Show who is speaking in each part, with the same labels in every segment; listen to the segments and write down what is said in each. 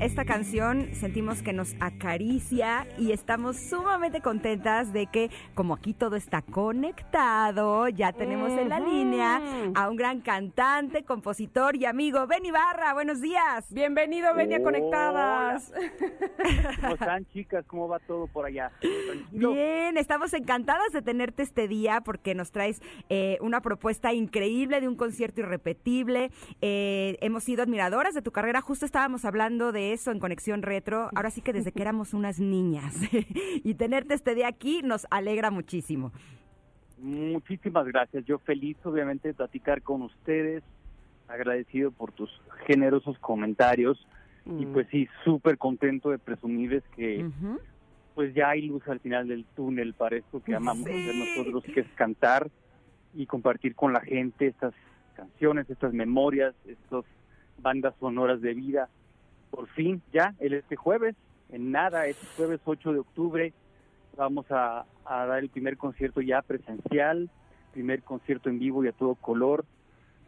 Speaker 1: esta canción sentimos que nos acaricia y estamos sumamente contentas de que como aquí todo está conectado, ya tenemos en la línea a un gran cantante, compositor y amigo, Benny Barra. Buenos días.
Speaker 2: Bienvenido, Benia
Speaker 3: Hola.
Speaker 2: Conectadas.
Speaker 3: ¿Cómo están, chicas? ¿Cómo va todo por allá? Tranquilo.
Speaker 1: Bien, estamos encantadas de tenerte este día porque nos traes eh, una propuesta increíble de un concierto irrepetible. Eh, hemos sido admiradoras de tu carrera, justo estábamos hablando de eso en Conexión Retro, ahora sí que desde que éramos unas niñas. y tenerte este día aquí nos alegra muchísimo.
Speaker 3: Muchísimas gracias. Yo feliz, obviamente, de platicar con ustedes. Agradecido por tus generosos comentarios. Y
Speaker 2: Mm.
Speaker 3: pues sí, súper contento de presumirles que pues ya hay luz al final del túnel para esto que amamos
Speaker 1: Sí.
Speaker 3: hacer nosotros, que es cantar y compartir con la gente estas canciones, estas memorias, estas bandas sonoras de vida. Por fin, ya, el este jueves, en nada, este jueves 8 de octubre, vamos a, a dar el primer concierto ya presencial, primer concierto en vivo y a todo color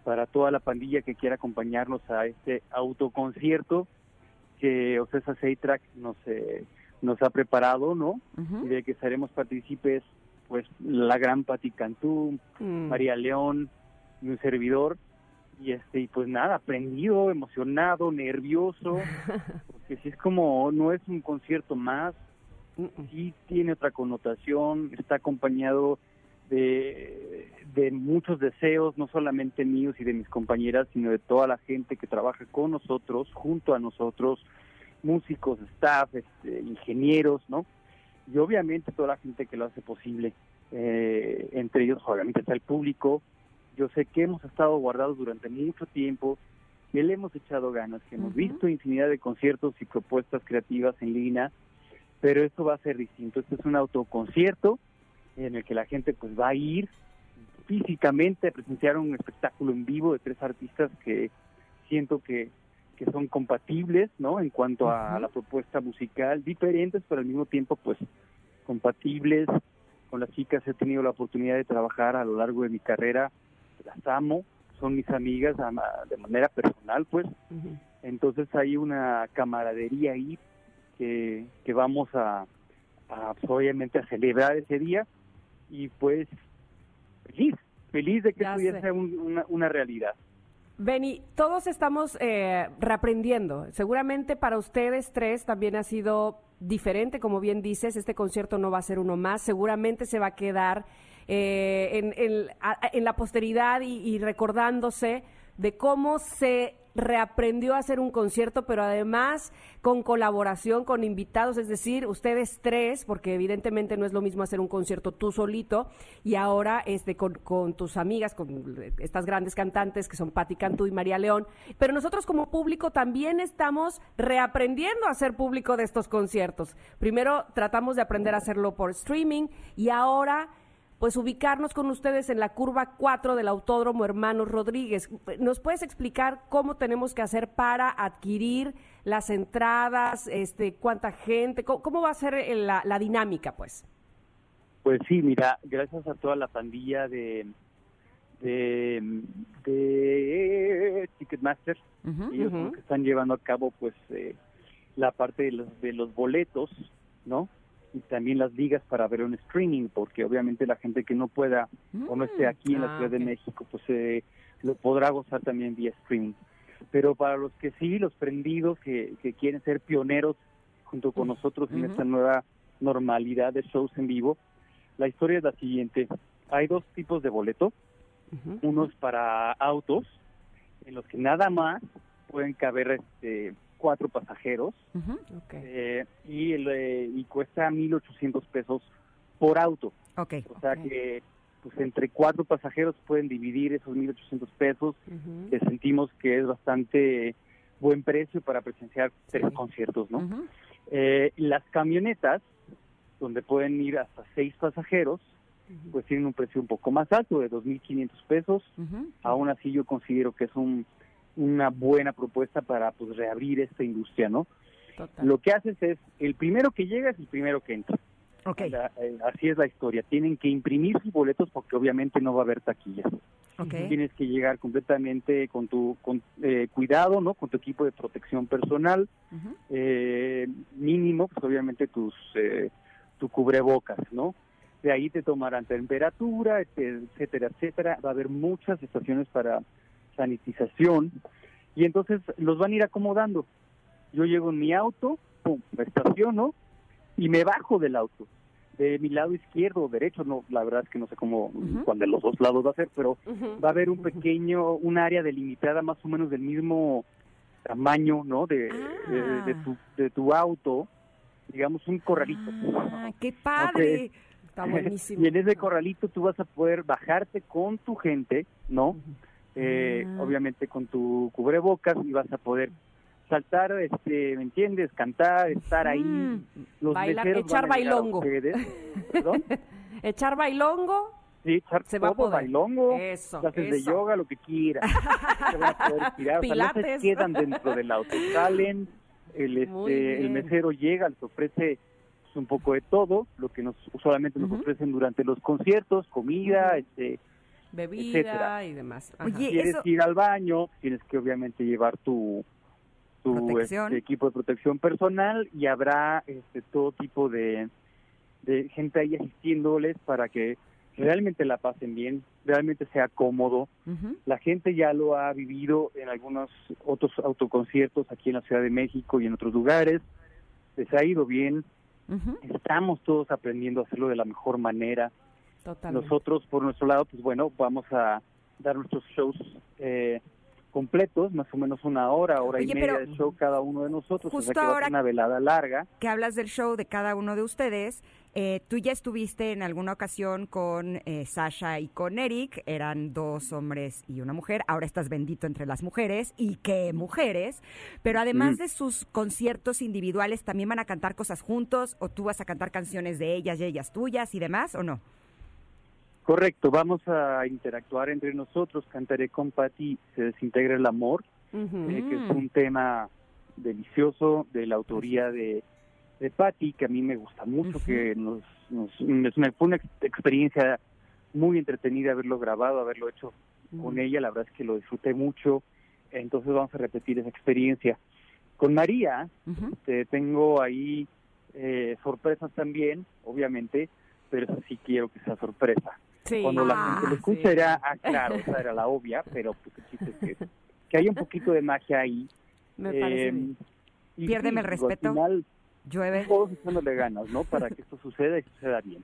Speaker 3: para toda la pandilla que quiera acompañarnos a este autoconcierto que Ocesa Seitrack nos eh, nos ha preparado, ¿no?
Speaker 1: Ujú.
Speaker 3: Y de que seremos partícipes, pues, la gran Pati Cantú,
Speaker 2: Mm.
Speaker 3: María León y un servidor. Y este, y pues nada, aprendido, emocionado, nervioso, porque si es como, no es un concierto más, sí tiene otra connotación, está acompañado de, de muchos deseos, no solamente míos y de mis compañeras, sino de toda la gente que trabaja con nosotros, junto a nosotros, músicos, staff, este, ingenieros, ¿no? Y obviamente toda la gente que lo hace posible, eh, entre ellos obviamente está el público. Yo sé que hemos estado guardados durante mucho tiempo, que le hemos echado ganas, que hemos visto infinidad de conciertos y propuestas creativas en línea, pero esto va a ser distinto. Este es un autoconcierto en el que la gente pues va a ir físicamente a presenciar un espectáculo en vivo de tres artistas que siento que, que son compatibles, ¿no? En cuanto a la propuesta musical, diferentes, pero al mismo tiempo pues compatibles. Con las chicas he tenido la oportunidad de trabajar a lo largo de mi carrera, las amo, son mis amigas ama- de manera personal, pues. Entonces hay una camaradería ahí que, que vamos a, a, pues, obviamente a celebrar ese día y pues feliz, feliz de que
Speaker 2: Ya
Speaker 3: esto ya
Speaker 2: sé.
Speaker 3: sea un- una, una realidad.
Speaker 2: Beni, todos estamos eh, reaprendiendo. Seguramente para ustedes tres también ha sido diferente, como bien dices, este concierto no va a ser uno más, seguramente se va a quedar eh, en, la posteridad y recordándose de cómo se reaprendió a hacer un concierto, pero además con colaboración, con invitados, es decir, ustedes tres, porque evidentemente no es lo mismo hacer un concierto tú solito y ahora este con, con tus amigas, con estas grandes cantantes que son Patti Cantú y María León, pero nosotros como público también estamos reaprendiendo a hacer público de estos conciertos. Primero tratamos de aprender a hacerlo por streaming y ahora pues ubicarnos con ustedes en la curva 4 del Autódromo Hermanos Rodríguez. ¿Nos puedes explicar cómo tenemos que hacer para adquirir las entradas, este, cuánta gente, cómo, cómo va a ser eh, la, la dinámica, pues?
Speaker 3: Pues sí, mira, gracias a toda la pandilla de de, de Ticketmaster, ellos
Speaker 2: Ujú.
Speaker 3: los que están llevando a cabo pues eh, la parte de los, de los boletos, ¿no? Y también las ligas para ver un streaming, porque obviamente la gente que no pueda o no esté aquí en la
Speaker 2: Ah,
Speaker 3: Ciudad de México, pues eh, lo podrá gozar también vía streaming. Pero para los que sí, los prendidos que, que quieren ser pioneros junto con nosotros en esta nueva normalidad de shows en vivo, la historia es la siguiente. Hay dos tipos de boleto. unos para autos, en los que nada más pueden caber este, cuatro pasajeros eh, y, el, eh, y cuesta 1.800 pesos por auto. O sea que pues entre cuatro pasajeros pueden dividir esos 1.800 pesos, que sentimos que es bastante buen precio para presenciar tres conciertos, ¿no? Eh, las camionetas, donde pueden ir hasta seis pasajeros, pues tienen un precio un poco más alto, de 2.500 pesos. Aún así yo considero que es un, una buena propuesta para pues reabrir esta industria, ¿no?
Speaker 2: Total.
Speaker 3: Lo que haces es, el primero que llega es el primero que entra.
Speaker 1: Ok.
Speaker 3: La- eh, así es la historia. Tienen que imprimir sus boletos porque obviamente no va a haber taquillas.
Speaker 1: Ok.
Speaker 3: Tienes que llegar completamente con tu con, eh, cuidado, ¿no? Con tu equipo de protección personal, eh, mínimo, pues obviamente tus eh, tu cubrebocas, ¿no? De ahí te tomarán temperatura, etcétera, etcétera. Va a haber muchas estaciones para sanitización y entonces los van a ir acomodando. Yo llego en mi auto, pum, me estaciono y me bajo del auto. De mi lado izquierdo o derecho, no, la verdad es que no sé cómo,
Speaker 1: Ujú.
Speaker 3: cuál de los dos lados va a ser, pero va a haber un pequeño, un área delimitada más o menos del mismo tamaño, ¿no? De, de, de tu, de tu auto, digamos un corralito.
Speaker 1: Ah, qué padre.
Speaker 2: Está buenísimo.
Speaker 3: y en ese corralito tú vas a poder bajarte con tu gente, ¿no? Eh,
Speaker 1: Ah.
Speaker 3: Obviamente con tu cubrebocas y vas a poder saltar, este, ¿me entiendes? Cantar, estar ahí.
Speaker 1: Mm.
Speaker 3: Los
Speaker 2: Bailar,
Speaker 3: meseros
Speaker 2: echar bailongo. Echar bailongo.
Speaker 3: Sí, echar
Speaker 2: Se va a poder.
Speaker 3: bailongo,
Speaker 2: Eso,
Speaker 3: clases de yoga, lo que quieras. Se van a poder estirar, o sea, no se
Speaker 2: Pilates.
Speaker 3: quedan dentro del auto, salen, el, este, el mesero llega, les ofrece pues, un poco de todo, lo que nos usualmente nos ofrecen durante los conciertos, comida, este,
Speaker 2: Bebida
Speaker 3: Etcétera.
Speaker 2: y demás. Ajá.
Speaker 1: Oye,
Speaker 3: quieres
Speaker 1: eso-
Speaker 3: ir al baño, tienes que obviamente llevar tu, este, equipo de protección personal y habrá este, todo tipo de, de gente ahí asistiéndoles para que realmente la pasen bien, realmente sea cómodo. La gente ya lo ha vivido en algunos otros autoconciertos aquí en la Ciudad de México y en otros lugares. Les ha ido bien. Estamos todos aprendiendo a hacerlo de la mejor manera.
Speaker 2: Totalmente.
Speaker 3: Nosotros, por nuestro lado, pues bueno, vamos a dar nuestros shows eh, completos, más o menos una hora, hora
Speaker 1: Oye,
Speaker 3: y media de show cada uno de nosotros. o
Speaker 1: justo
Speaker 3: sea que va a
Speaker 1: ahora-
Speaker 3: ser una velada larga.
Speaker 1: que hablas del show de cada uno de ustedes, eh, tú ya estuviste en alguna ocasión con eh, Sasha y con Eric, eran dos hombres y una mujer, ahora estás bendito entre las mujeres, y qué mujeres, pero además
Speaker 3: Mm.
Speaker 1: de sus conciertos individuales, ¿también van a cantar cosas juntos o tú vas a cantar canciones de ellas y ellas tuyas y demás o no?
Speaker 3: Correcto, vamos a interactuar entre nosotros. Cantaré con Patti Se desintegra el amor, eh, que es un tema delicioso de la autoría de, de Patti, que a mí me gusta mucho, que nos, nos, una, fue una ex- experiencia muy entretenida haberlo grabado, haberlo hecho con ella, la verdad es que lo disfruté mucho, entonces vamos a repetir esa experiencia. Con María,
Speaker 1: Ujú.
Speaker 3: este, tengo ahí eh, sorpresas también, obviamente, pero eso sí quiero que sea sorpresa.
Speaker 2: Sí.
Speaker 3: Cuando la
Speaker 1: Ah,
Speaker 3: gente lo escucha
Speaker 2: sí.
Speaker 3: era, ah, claro, esa era la obvia, pero pues, el chiste es que, que hay un poquito de magia ahí.
Speaker 2: Me parece
Speaker 3: Eh,
Speaker 2: bien.
Speaker 3: y
Speaker 1: Piérdeme el respeto.
Speaker 3: Al final,
Speaker 1: Llueve.
Speaker 3: todos echándole ganas, ¿no? Para que esto suceda y suceda bien.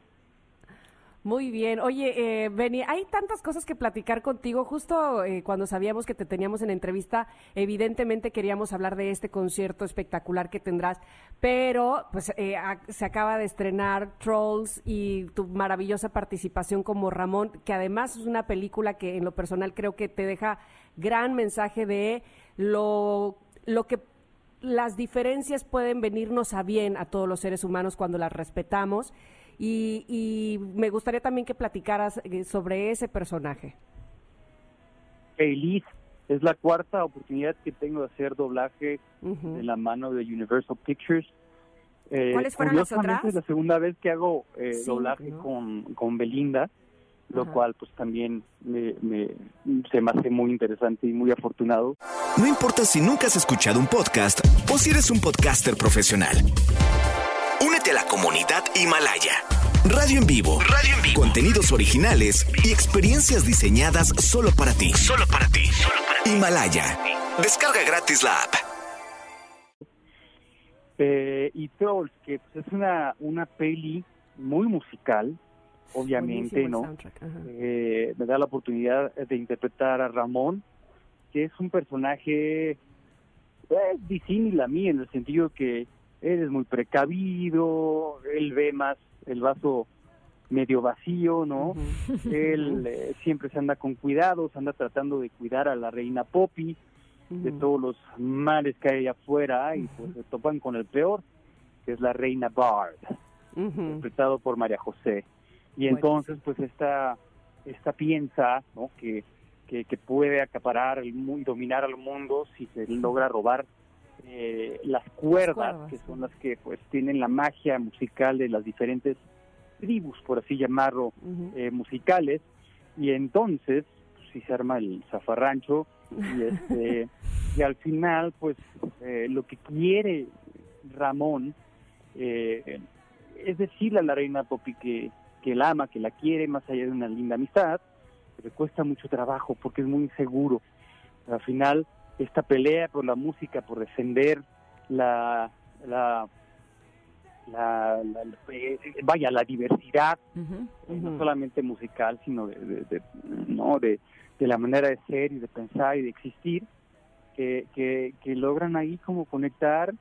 Speaker 2: Muy bien. Oye, eh, hay tantas cosas que platicar contigo. Justo eh, cuando sabíamos que te teníamos en entrevista, evidentemente queríamos hablar de este concierto espectacular que tendrás, pero pues eh, se acaba de estrenar Trolls y tu maravillosa participación como Ramón, que además es una película que en lo personal creo que te deja gran mensaje de lo, lo que las diferencias pueden venirnos a bien a todos los seres humanos cuando las respetamos. Y, y me gustaría también que platicaras eh, sobre ese personaje.
Speaker 3: Feliz, es la cuarta oportunidad que tengo de hacer doblaje
Speaker 2: Ujú.
Speaker 3: de la mano de Universal Pictures. Eh,
Speaker 1: ¿Cuáles fueron las otras?
Speaker 3: Es la segunda vez que hago eh,
Speaker 2: Cinco,
Speaker 3: doblaje
Speaker 2: ¿no?
Speaker 3: con, con Belinda, lo
Speaker 2: Ajá.
Speaker 3: cual pues también me, me- se me hace muy interesante y muy afortunado.
Speaker 4: No importa si nunca has escuchado un podcast o si eres un podcaster profesional. A la comunidad Himalaya. Radio en vivo. Radio en vivo. Contenidos originales y experiencias diseñadas solo para ti. Solo para ti. Himalaya. Descarga gratis la app.
Speaker 3: Eh, y Trolls, que pues, es una, una peli muy musical, obviamente,
Speaker 2: Buenísimo
Speaker 3: ¿no? Eh, me da la oportunidad de interpretar a Ramón, que es un personaje pues, disímil a mí, en el sentido que él es muy precavido, él ve más el vaso medio vacío, ¿no? Él eh, siempre se anda con cuidados, anda tratando de cuidar a la reina Poppy de todos los males que hay afuera y pues se topan con el peor, que es la reina Bard,
Speaker 2: Ujú.
Speaker 3: interpretado por María José. Y entonces pues esta, esta piensa ¿no? que, que, que puede acaparar el mundo y dominar al mundo si se logra robar eh, las cuerdas,
Speaker 2: cuerdas,
Speaker 3: que son las que pues tienen la magia musical de las diferentes tribus, por así llamarlo, eh, musicales. Y entonces pues, sí se arma el zafarrancho y este y al final pues eh, lo que quiere Ramón eh, es decirle a la reina Poppy que, que la ama, que la quiere más allá de una linda amistad, pero cuesta mucho trabajo porque es muy inseguro. Al final esta pelea por la música, por defender la, la, la- la- eh, vaya la diversidad eh, no solamente musical, sino de, de- de- no de, de la manera de ser y de pensar y de existir, que, que, que logran ahí como conectar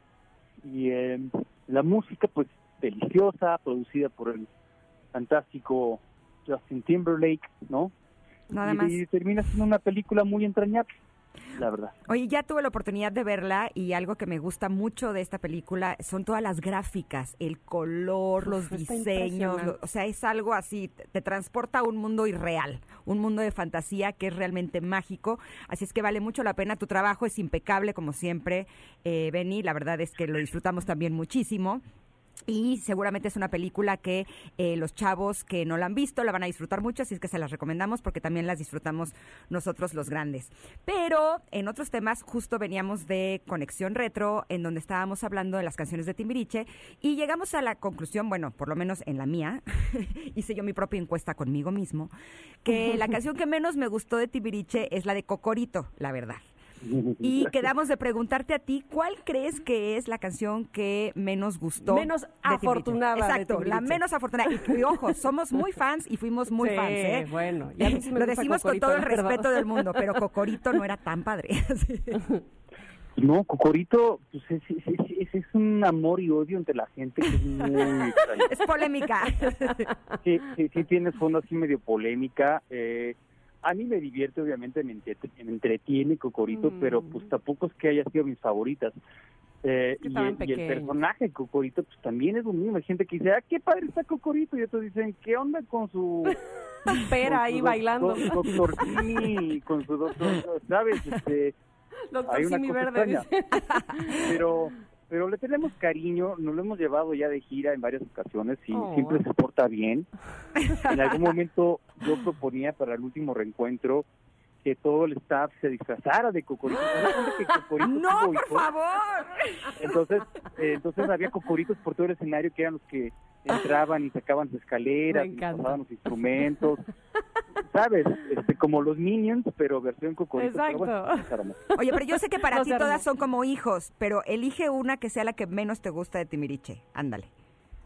Speaker 3: y eh, la música pues deliciosa, producida por el fantástico Justin Timberlake, ¿no?
Speaker 1: Nada
Speaker 3: y,
Speaker 1: más.
Speaker 3: y termina siendo una película muy entrañable, la verdad.
Speaker 1: Oye, ya tuve la oportunidad de verla y algo que me gusta mucho de esta película son todas las gráficas, el color, los
Speaker 2: está
Speaker 1: diseños, lo- o sea, es algo así, te, te transporta a un mundo irreal, un mundo de fantasía que es realmente mágico, así es que vale mucho la pena, tu trabajo es impecable como siempre, eh, Benny, la verdad es que lo disfrutamos también muchísimo. Y seguramente es una película que eh, los chavos que no la han visto la van a disfrutar mucho, así es que se las recomendamos porque también las disfrutamos nosotros los grandes. Pero en otros temas, justo veníamos de Conexión Retro, en donde estábamos hablando de las canciones de Timbiriche, y llegamos a la conclusión, bueno, por lo menos en la mía, hice yo mi propia encuesta conmigo mismo, que la canción que menos me gustó de Timbiriche es la de Cocorito, la verdad. Y quedamos de preguntarte a ti, ¿cuál crees que es la canción que menos gustó?
Speaker 2: Menos
Speaker 1: de
Speaker 2: afortunada de
Speaker 1: Exacto, la menos afortunada. Y, y ojo, somos muy fans y fuimos muy
Speaker 2: Sí,
Speaker 1: fans, ¿eh?
Speaker 2: bueno, y a mí sí me
Speaker 1: Lo
Speaker 2: gusta
Speaker 1: decimos con todo el respeto del mundo, pero Cocorito no era tan padre.
Speaker 3: No, Cocorito, pues es, es, es- es un amor y odio entre la gente que es muy.
Speaker 1: Es polémica.
Speaker 3: Sí, sí, sí tiene fondo así medio polémica. Eh, a mí me divierte, obviamente, me, entretiene Cocorito,
Speaker 2: Mm.
Speaker 3: pero pues tampoco es que haya sido mis favoritas. Eh, y, el, y el personaje Cocorito, pues también es lo mismo. Hay gente que dice, ah, qué padre está Cocorito, y otros dicen, ¿qué onda con su...
Speaker 2: Pera
Speaker 3: con
Speaker 2: ahí
Speaker 3: su
Speaker 2: bailando.
Speaker 3: doc- doctor Simi, con su doctor, ¿sabes? Este,
Speaker 2: Doctor
Speaker 3: hay una
Speaker 2: Simi Verde.
Speaker 3: pero pero le tenemos cariño, nos lo hemos llevado ya de gira en varias ocasiones y
Speaker 2: Oh.
Speaker 3: siempre se porta bien. En algún momento yo proponía para el último reencuentro que todo el staff se disfrazara de Cocorito. ¿Se dan cuenta que Cocorito
Speaker 1: No, por
Speaker 3: hijos?
Speaker 1: favor.
Speaker 3: Entonces, eh, entonces había cocoritos por todo el escenario que eran los que entraban y sacaban sus escaleras, y pasaban los instrumentos, ¿sabes? Este, como los Minions, pero versión cocorito. Pero bueno,
Speaker 2: Exacto.
Speaker 1: Oye, pero yo sé que para
Speaker 2: No
Speaker 1: ti todas son como hijos, pero elige una que sea la que menos te gusta de Timbiriche. Ándale.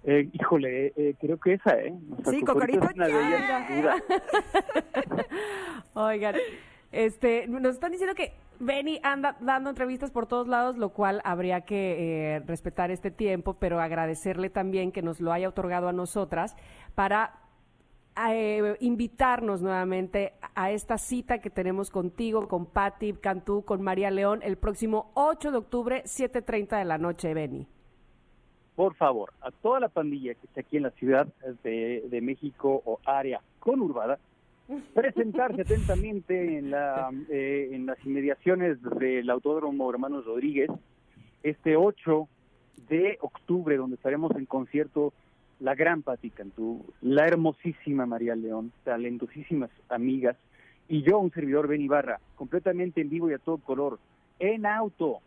Speaker 3: Eh, híjole, eh, eh, creo que esa, ¿eh? O sea,
Speaker 1: Sí,
Speaker 3: Cocorito es una de ellas,
Speaker 1: ya.
Speaker 3: sin duda.
Speaker 2: Oigan, este, nos están diciendo que Benny anda dando entrevistas por todos lados, lo cual habría que eh, respetar este tiempo, pero agradecerle también que nos lo haya otorgado a nosotras para eh, invitarnos nuevamente a esta cita que tenemos contigo, con Patti Cantú, con María León, el próximo 8 de octubre, 7.30 de la noche, Benny.
Speaker 3: Por favor, a toda la pandilla que está aquí en la Ciudad de, de México o área conurbada, presentarse atentamente en, la, eh, en las inmediaciones del Autódromo Hermanos Rodríguez este 8 de octubre, donde estaremos en concierto la gran Pati Cantú, la hermosísima María León, talentosísimas amigas, y yo, un servidor Ben Ibarra, completamente en vivo y a todo color, en auto,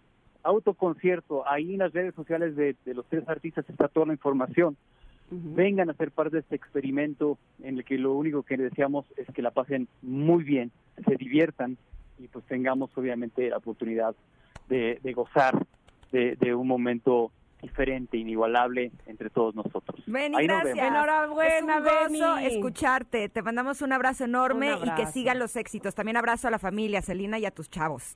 Speaker 3: autoconcierto, ahí en las redes sociales de, de los tres artistas está toda la información. Vengan a ser parte de este experimento en el que lo único que deseamos es que la pasen muy bien, se diviertan y pues tengamos obviamente la oportunidad de, de gozar de, de un momento diferente, inigualable entre todos nosotros.
Speaker 1: Benny,
Speaker 3: Ahí nos
Speaker 1: gracias.
Speaker 3: vemos.
Speaker 2: Enhorabuena,
Speaker 1: es un gozo escucharte. Te mandamos un abrazo enorme
Speaker 2: Un
Speaker 1: y que sigan los éxitos. También abrazo a la familia, a Celina y a tus chavos.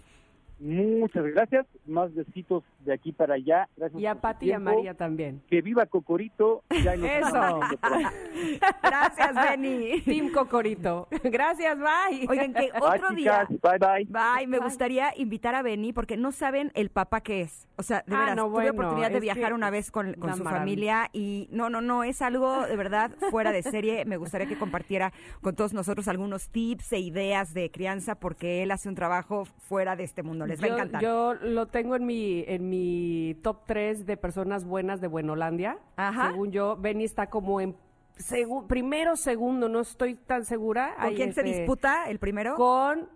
Speaker 3: Muchas gracias. Más besitos de aquí para allá. Gracias
Speaker 2: Y a Pati y a. María también.
Speaker 3: Que viva Cocorito. Ya nos
Speaker 2: Eso.
Speaker 1: Gracias, Benny.
Speaker 2: Team Cocorito. Gracias, bye.
Speaker 1: Oigan, que
Speaker 3: Bye,
Speaker 1: otro día...
Speaker 3: chicas. Bye, bye.
Speaker 1: Bye, me
Speaker 2: Bye.
Speaker 1: gustaría invitar a Benny porque no saben el papá que es. O sea, de
Speaker 2: Ah,
Speaker 1: veras,
Speaker 2: no,
Speaker 1: tuve
Speaker 2: bueno,
Speaker 1: oportunidad de viajar una vez con, con su
Speaker 2: maravilla.
Speaker 1: familia y no, no, no, es algo de verdad fuera de serie. Me gustaría que compartiera con todos nosotros algunos tips e ideas de crianza porque él hace un trabajo fuera de este mundo. Les va a
Speaker 2: yo,
Speaker 1: encantar.
Speaker 2: yo lo tengo en mi, en mi top 3 de personas buenas de Buenolandia.
Speaker 1: Ajá.
Speaker 2: Según yo, Benny está como en segu- primero, segundo, no estoy tan segura.
Speaker 1: ¿Con
Speaker 2: Ahí,
Speaker 1: quién se
Speaker 2: este,
Speaker 1: disputa el primero?
Speaker 2: Con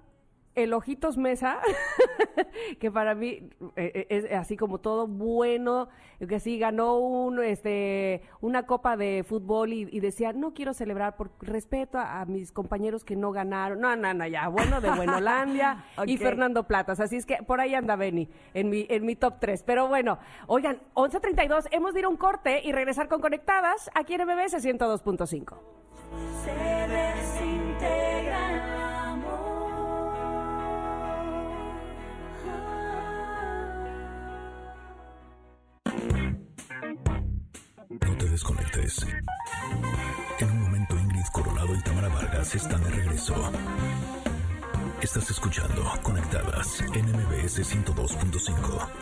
Speaker 2: el Ojitos Mesa, que para mí eh, eh, es así como todo bueno, que sí ganó un, este, una copa de fútbol y, y decía, no quiero celebrar por respeto a, a mis compañeros que no ganaron. No, no, no, ya, bueno, de Buenolandia y. Fernando Platas. Así es que por ahí anda Benny en mi, en mi top 3. Pero bueno, oigan, 11.32, hemos de ir a un corte y regresar con Conectadas aquí en MBS 102.5.
Speaker 4: No te desconectes. En un momento Ingrid Coronado y Tamara Vargas están de regreso. Estás escuchando Conectadas en MBS 102.5.